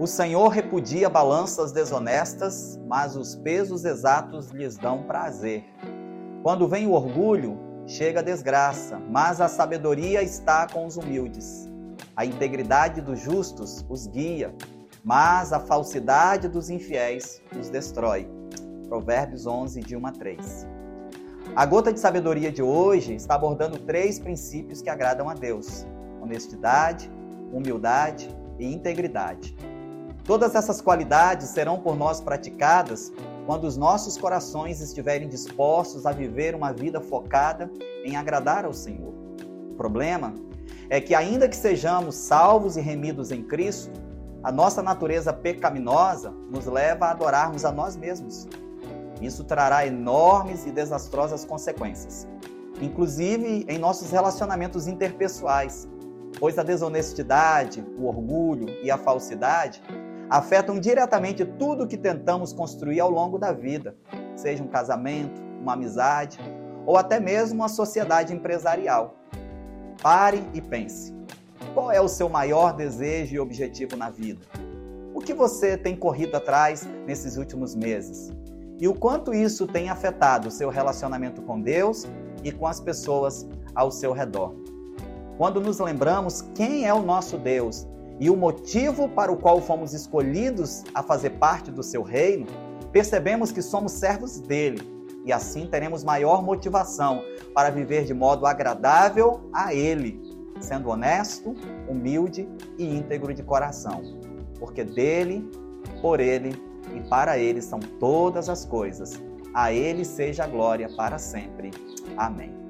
O Senhor repudia balanças desonestas, mas os pesos exatos lhes dão prazer. Quando vem o orgulho, chega a desgraça, mas a sabedoria está com os humildes. A integridade dos justos os guia, mas a falsidade dos infiéis os destrói. Provérbios 11, de 1 a 3. A gota de sabedoria de hoje está abordando três princípios que agradam a Deus: honestidade, humildade e integridade. Todas essas qualidades serão por nós praticadas quando os nossos corações estiverem dispostos a viver uma vida focada em agradar ao Senhor. O problema é que, ainda que sejamos salvos e remidos em Cristo, a nossa natureza pecaminosa nos leva a adorarmos a nós mesmos. Isso trará enormes e desastrosas consequências, inclusive em nossos relacionamentos interpessoais, pois a desonestidade, o orgulho e a falsidade afetam diretamente tudo que tentamos construir ao longo da vida, seja um casamento, uma amizade ou até mesmo uma sociedade empresarial. Pare e pense. Qual é o seu maior desejo e objetivo na vida? O que você tem corrido atrás nesses últimos meses? E o quanto isso tem afetado o seu relacionamento com Deus e com as pessoas ao seu redor? Quando nos lembramos quem é o nosso Deus e o motivo para o qual fomos escolhidos a fazer parte do seu reino, percebemos que somos servos dele e assim teremos maior motivação para viver de modo agradável a ele, sendo honesto, humilde e íntegro de coração. Porque dele, por ele e para ele são todas as coisas. A ele seja a glória para sempre. Amém.